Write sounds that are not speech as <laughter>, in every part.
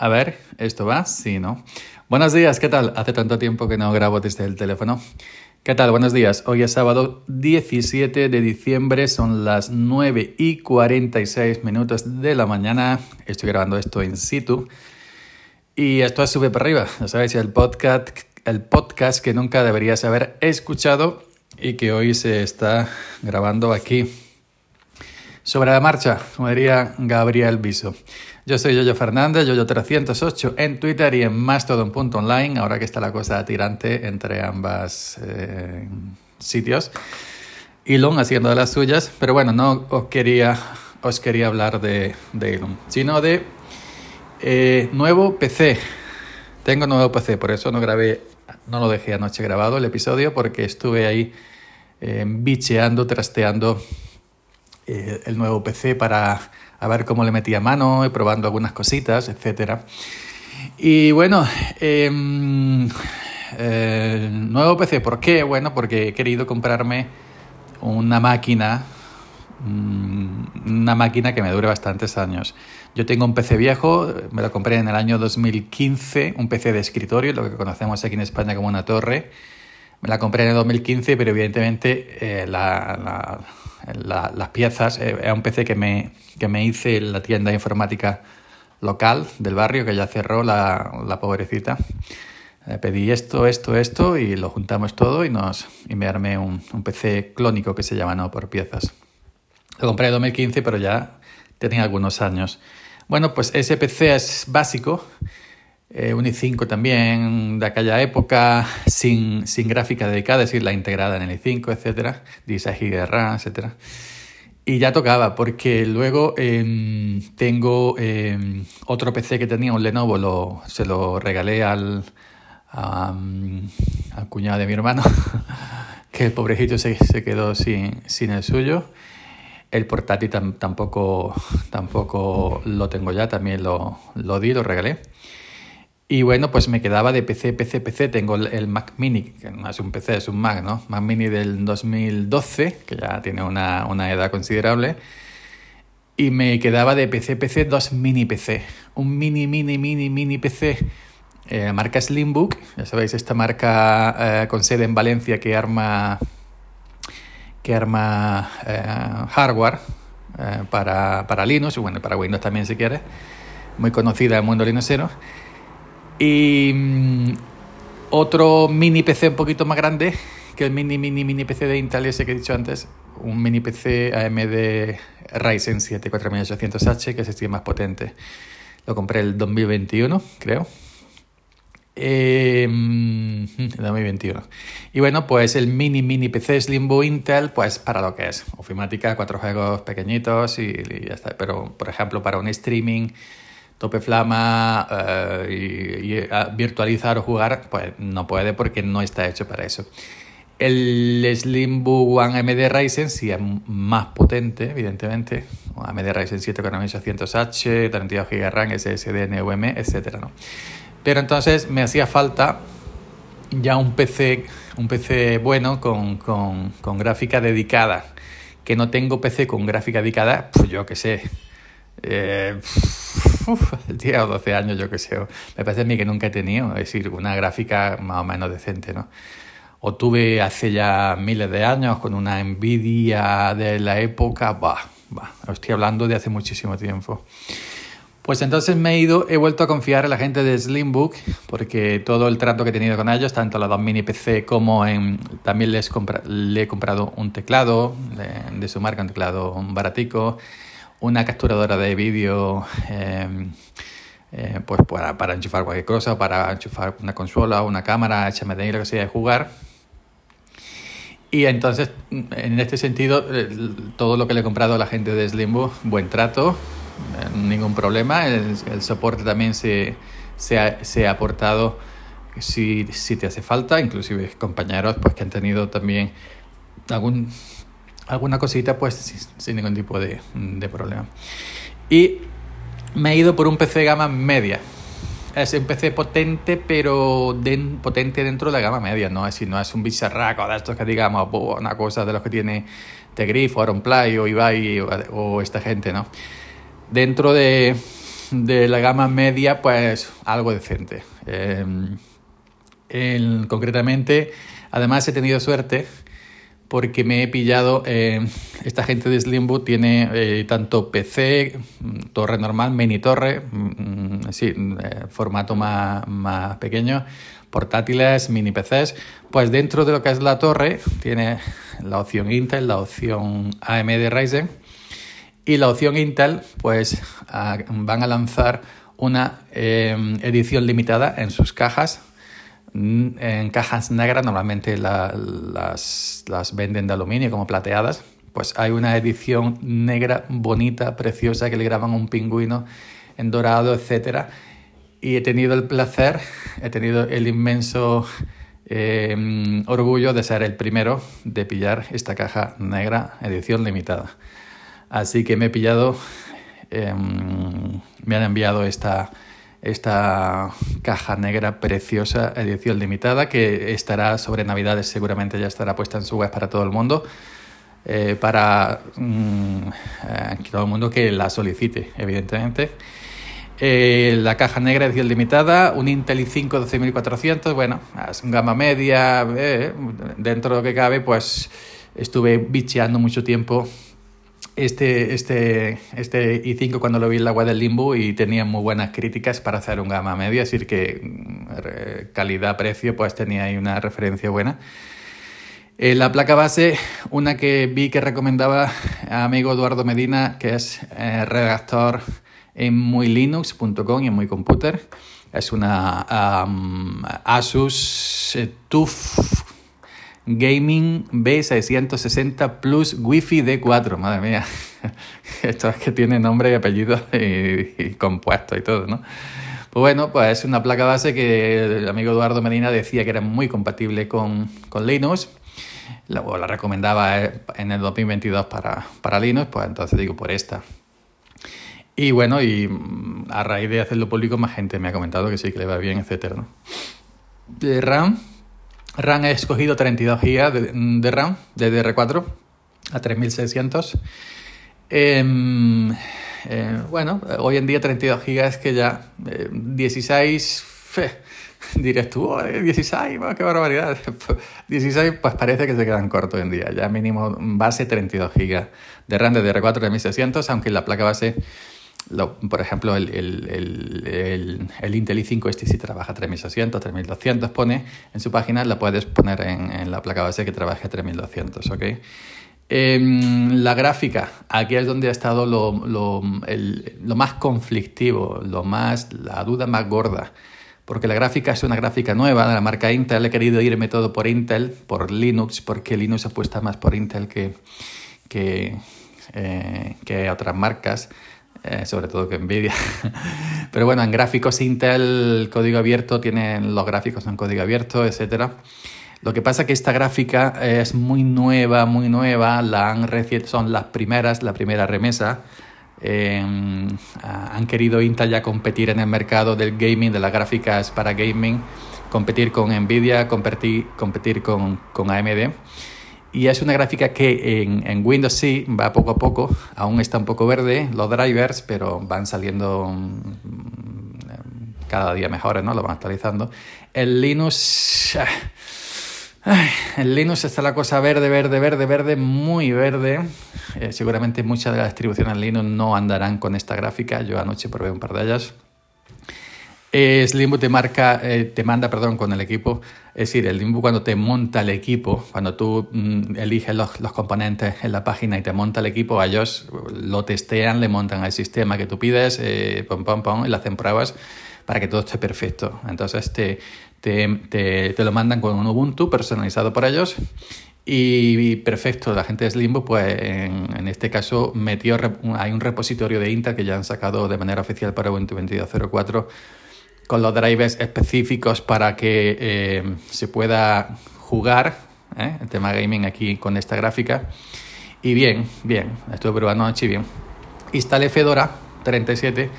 A ver, ¿esto va? Sí, ¿no? Buenos días, ¿qué tal? Hace tanto tiempo que no grabo desde el teléfono. ¿Qué tal? Buenos días. Hoy es sábado 17 de diciembre, son las 9 y 46 minutos de la mañana. Estoy grabando esto in situ. Y esto es Sube para arriba, ya sabéis, el podcast, el podcast que nunca deberías haber escuchado y que hoy se está grabando aquí. Sobre la marcha, como diría Gabriel Viso. Yo soy Yoyo Fernández, Yoyo308 en Twitter y en Mastodon.online, ahora que está la cosa tirante entre ambas eh, sitios. Elon haciendo de las suyas, pero bueno, no os quería, os quería hablar de, de Elon, sino de eh, nuevo PC. Tengo nuevo PC, por eso no grabé, no lo dejé anoche grabado el episodio, porque estuve ahí eh, bicheando, trasteando eh, el nuevo PC para a ver cómo le metía mano y probando algunas cositas, etc. Y bueno, em, eh, nuevo PC, ¿por qué? Bueno, porque he querido comprarme una máquina, mm, una máquina que me dure bastantes años. Yo tengo un PC viejo, me lo compré en el año 2015, un PC de escritorio, lo que conocemos aquí en España como una torre. Me la compré en el 2015, pero evidentemente eh, la, las piezas, eh, era un PC que me, que me hice en la tienda informática local del barrio, que ya cerró la, pobrecita. Eh, pedí esto, esto, esto y lo juntamos todo y, nos, y me armé un, un PC clónico que se llama no por piezas. Lo compré en 2015, pero ya tenía algunos años. Bueno, pues ese PC es básico, eh, un i5 también de aquella época, <laughs> sin, sin gráfica dedicada, es decir, la integrada en el i5, etcétera, 16 GB de RAM, etcétera. Y ya tocaba, porque luego em, tengo em, otro PC que tenía, un Lenovo, se lo regalé al, al cuñado de mi hermano, <laughs> que el pobrecito se, se quedó sin, sin el suyo. El portátil tampoco, tampoco lo tengo ya, también lo, lo di, lo regalé. Y bueno, pues me quedaba de PC, PC, PC. Tengo el, Mac Mini, que no es un PC, es un Mac, ¿no? Mac Mini del 2012, que ya tiene una, una edad considerable. Y me quedaba de PC, PC, dos mini PC. Un mini, mini, mini, mini PC. Eh, marca Slimbook, ya sabéis, esta marca eh, con sede en Valencia que arma, que arma eh, hardware para, para Linux, bueno, para Windows también si quieres. Muy conocida en el mundo linuxero. Y mm, otro mini PC un poquito más grande que el mini, mini, mini PC de Intel ese que he dicho antes. Un mini PC AMD Ryzen 7 4800H, que es el más potente. Lo compré el 2021, creo. Eh, 2021. Y bueno, pues el mini mini PC Slimbo Intel, pues para lo que es. Ofimática, cuatro juegos pequeñitos y, y ya está. Pero, por ejemplo, para un streaming tope flama eh, y, virtualizar o jugar, pues no puede porque no está hecho para eso. El Slimbook One AMD Ryzen sí es más potente, evidentemente. AMD Ryzen 7 con 800H, 32 GB RAM, SSD, NVMe, etc. ¿no? Pero entonces me hacía falta ya un PC, un PC bueno con, con, con gráfica dedicada. Que no tengo PC con gráfica dedicada, pues yo qué sé, eh, <laughs> uf, 10 o 12 años, yo que sé. Me parece a mí que nunca he tenido, es decir, una gráfica más o menos decente, ¿no? O tuve hace ya miles de años con una Nvidia de la época, bah, bah, estoy hablando de hace muchísimo tiempo. Pues entonces me he ido, he vuelto a confiar en la gente de Slimbook, porque todo el trato que he tenido con ellos, tanto la dos mini PC como en, también les le he comprado un teclado de su marca, un teclado baratico una capturadora de vídeo em, eh, pues para, para, enchufar cualquier cosa, para enchufar una consola, una cámara, HMDI, lo que sea de jugar. Y entonces, en este sentido, todo lo que le he comprado a la gente de Slimbo, buen trato, eh, ningún problema. El, soporte también se, se, ha, se ha aportado si, si te hace falta, inclusive compañeros pues que han tenido también algún alguna cosita, pues sin, ningún tipo de, de, problema. Y me he ido por un PC gama media. Es un PC potente, pero potente dentro de la gama media, ¿no? Es no es un bicharraco de estos que digamos, una cosa de los que tiene Tegrifo, Play o Ibai o, o esta gente, ¿no? Dentro de, de la gama media, pues algo decente. Em, concretamente, además he tenido suerte porque me he pillado, em, esta gente de Slimbook tiene eh, tanto PC, torre normal, mini torre, mm, mm, sí, eh, formato más, más pequeño, portátiles, mini PCs, pues dentro de lo que es la torre tiene la opción Intel, la opción AMD Ryzen y la opción Intel, pues van a lanzar una edición limitada en sus cajas, mm, en cajas negras, normalmente las, venden de aluminio como plateadas, pues hay una edición negra bonita, preciosa, que le graban un pingüino en dorado, etcétera. Y he tenido el placer, he tenido el inmenso em, orgullo de ser el primero de pillar esta caja negra edición limitada. Así que me he pillado, em, me han enviado esta, esta caja negra preciosa, edición limitada, que estará sobre Navidades, seguramente ya estará puesta en su web para todo el mundo. Eh, para mm, eh, todo el mundo que la solicite, evidentemente. Eh, la caja negra edición limitada, un Intel i5 12400, bueno, es un gama media, dentro de lo que cabe, pues estuve bicheando mucho tiempo este, este, este i5 cuando lo vi en la web del Limbo y tenía muy buenas críticas para hacer un gama media, decir que mm, calidad-precio pues tenía ahí una referencia buena. Eh, la placa base, una que vi que recomendaba a amigo Eduardo Medina, que es eh, redactor en muylinux.com y en computer Es una Asus TUF Gaming B660 Plus Wi-Fi D4, madre mía. <laughs> Esto es que tiene nombre y apellido <laughs> y, compuesto y todo, ¿no? Pues bueno, pues es una placa base que el amigo Eduardo Medina decía que era muy compatible con, con Linux. La, la recomendaba eh, en el 2022 para, para Linux, pues entonces digo por esta. Y bueno, y a raíz de hacerlo público, más gente me ha comentado que sí, que le va bien, etcétera, ¿no? De RAM, RAM he escogido 32 GB de, RAM de DR4 a 3600. Em, eh, bueno, hoy en día 32 GB es que ya 16, eh, <laughs> dirás tú, 16, qué barbaridad. <laughs> 16 pues parece que se quedan cortos hoy en día, ya mínimo base 32 GB de RAM de DR4 de 3600, aunque la placa base por ejemplo, el, el, el, Intel i5 este si trabaja 3600, 3200 pone en su página, la puedes poner en, la placa base que trabaje 3200, ¿ok? Em, la gráfica, aquí es donde ha estado lo, lo, lo, más conflictivo, lo más, la duda más gorda, porque la gráfica es una gráfica nueva de la marca Intel, he querido irme todo por Intel, por Linux, porque Linux apuesta más por Intel que, que, eh, que otras marcas. Eh, sobre todo que Nvidia. <laughs> Pero bueno, en gráficos Intel, código abierto, tienen los gráficos en código abierto, etcétera. Lo que pasa es que esta gráfica es muy nueva, muy nueva, la han son las primeras, la primera remesa. Em, han querido Intel ya competir en el mercado del gaming, de las gráficas para gaming, competir con Nvidia, competir, competir con, con AMD. Y es una gráfica que en, Windows sí va poco a poco, aún está un poco verde los drivers, pero van saliendo mm, cada día mejores, ¿no? Lo van actualizando. El Linux... En Linux está la cosa verde, verde, verde, verde, muy verde. Eh, seguramente muchas de las distribuciones Linux no andarán con esta gráfica. Yo anoche probé un par de ellas. Eh, Slimbo te marca, eh, te manda, perdón, con el equipo. Es decir, el cuando te monta el equipo, cuando tú mm, eliges los, componentes en la página y te monta el equipo, ellos lo testean, le montan al sistema que tú pides, eh, pom, pom, pom, y le hacen pruebas para que todo esté perfecto. Entonces te, te, lo mandan con un Ubuntu personalizado por ellos y, perfecto, la gente de Slimbo, pues en, este caso metió, hay un repositorio de Intel que ya han sacado de manera oficial para Ubuntu 22.04 con los drivers específicos para que eh, se pueda jugar ¿eh? el tema gaming aquí con esta gráfica. Y bien, bien, estuve probando anoche bien. Instalé Fedora 37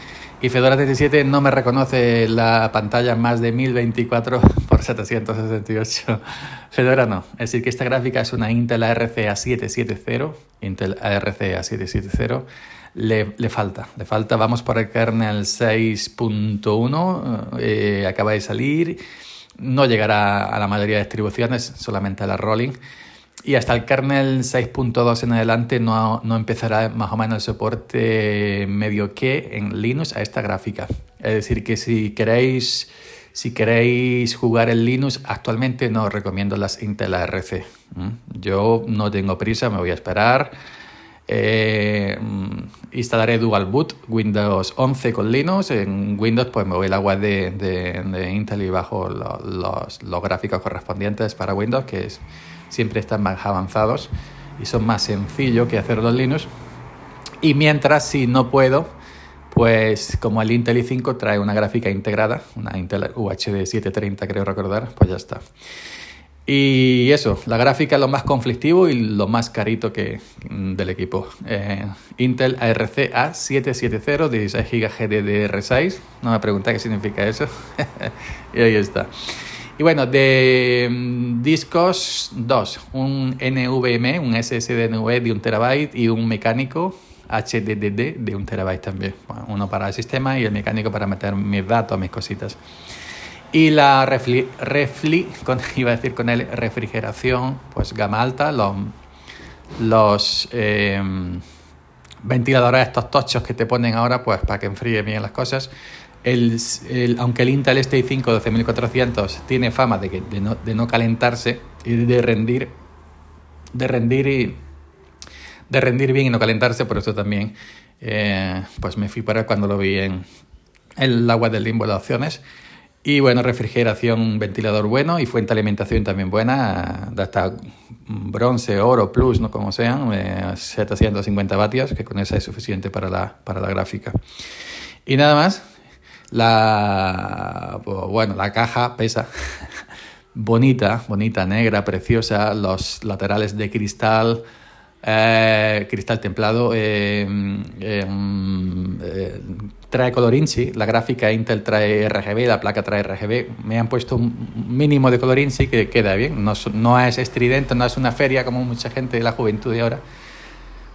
y Fedora 37 no me reconoce la pantalla más de 1024 por 768. <laughs> Fedora no. Es decir, que esta gráfica es una Intel ARC A770, Intel ARC A770 le, falta, le falta, vamos por el kernel 6.1, eh, acaba de salir, no llegará a la mayoría de distribuciones, solamente a la rolling. Y hasta el kernel 6.2 en adelante no, no, empezará más o menos el soporte medio que en Linux a esta gráfica. Es decir, que si queréis, si queréis jugar en Linux, actualmente no os recomiendo las Intel ARC. Yo no tengo prisa, me voy a esperar eh, instalaré Dual Boot Windows 11 con Linux. En Windows pues me voy a la web de, Intel y bajo los, los, gráficos correspondientes para Windows que siempre están más avanzados y son más sencillos que hacerlo en Linux. Y mientras si no puedo, pues como el Intel i5 trae una gráfica integrada, una Intel UHD 730 creo recordar, pues ya está. Y eso, la gráfica lo más conflictivo y lo más carito que, del equipo. Eh, Intel ARC A770, 16 GB GDDR6. No me pregunté qué significa eso. <laughs> y ahí está. Y bueno, de mm, discos, dos. Un NVMe, un SSD NVMe de un terabyte y un mecánico HDD de un terabyte también. uno para el sistema y el mecánico para meter mis datos, mis cositas. Y la refli, refli <laughs> iba a decir con él, refrigeración, pues gama alta, los, los eh, ventiladores estos tochos que te ponen ahora, pues para que enfríe bien las cosas. El, aunque el Intel Stay 5 12400 tiene fama de, que, de, no, de no calentarse y de rendir, de rendir y de rendir bien y no calentarse, por eso también eh, pues me fui para cuando lo vi en el agua del limbo de opciones. Y bueno, refrigeración, ventilador bueno y fuente de alimentación también buena, hasta bronce, oro, plus, no como sean, 750 eh, vatios, que con esa es suficiente para la, para la gráfica. Y nada más, la, pues, bueno, la caja pesa, <laughs> bonita, bonita, negra, preciosa, los laterales de cristal, eh, cristal templado, eh, eh, trae color la gráfica Intel trae RGB, la placa trae RGB, me han puesto un mínimo de color que queda bien, no, es estridente, no es una feria como mucha gente de la juventud de ahora,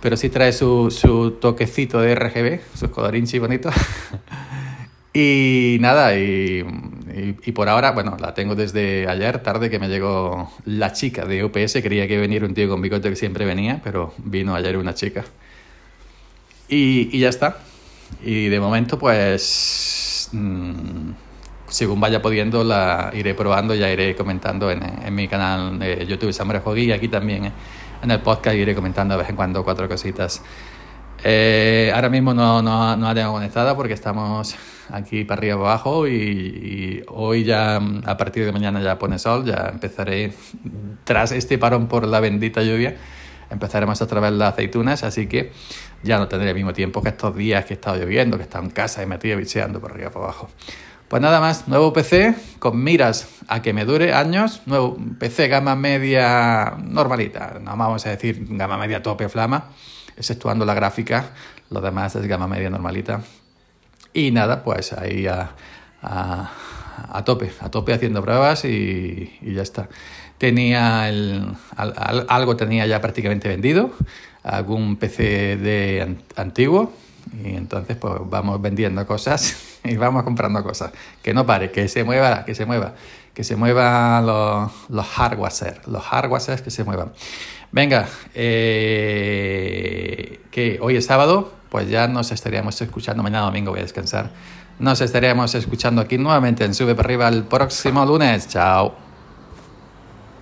pero sí trae su, toquecito de RGB, su color INSI bonito. <laughs> y nada, y, y, por ahora, bueno, la tengo desde ayer tarde que me llegó la chica de UPS, quería que venir un tío con bigote que siempre venía, pero vino ayer una chica. Y, y ya está. Y de momento, pues, mm, según vaya pudiendo, la iré probando, ya iré comentando en, en mi canal de YouTube Samurai Jogui y aquí también en el podcast iré comentando de vez en cuando cuatro cositas. Eh, ahora mismo no, no, no la tengo conectada porque estamos aquí para arriba abajo y, hoy ya a partir de mañana ya pone sol, ya empezaré <laughs> tras este parón por la bendita lluvia empezaremos otra vez las aceitunas, así que ya no tendré el mismo tiempo que estos días que he estado lloviendo, que he en casa y metido bicheando por arriba por abajo. Pues nada más, nuevo PC con miras a que me dure años, nuevo PC gama media normalita, no vamos a decir gama media tope flama, exceptuando la gráfica, lo demás es gama media normalita. Y nada, pues ahí a, a, tope, a tope haciendo pruebas y, ya está tenía el, algo tenía ya prácticamente vendido, algún PC de antiguo y entonces pues vamos vendiendo cosas <laughs> y vamos comprando cosas. Que no pare, que se mueva, que se mueva, que se muevan los, los hardware, los hardware que se muevan. Venga, eh, que hoy es sábado, pues ya nos estaríamos escuchando, mañana domingo voy a descansar. Nos estaríamos escuchando aquí nuevamente en Sube para arriba el próximo lunes. Chao.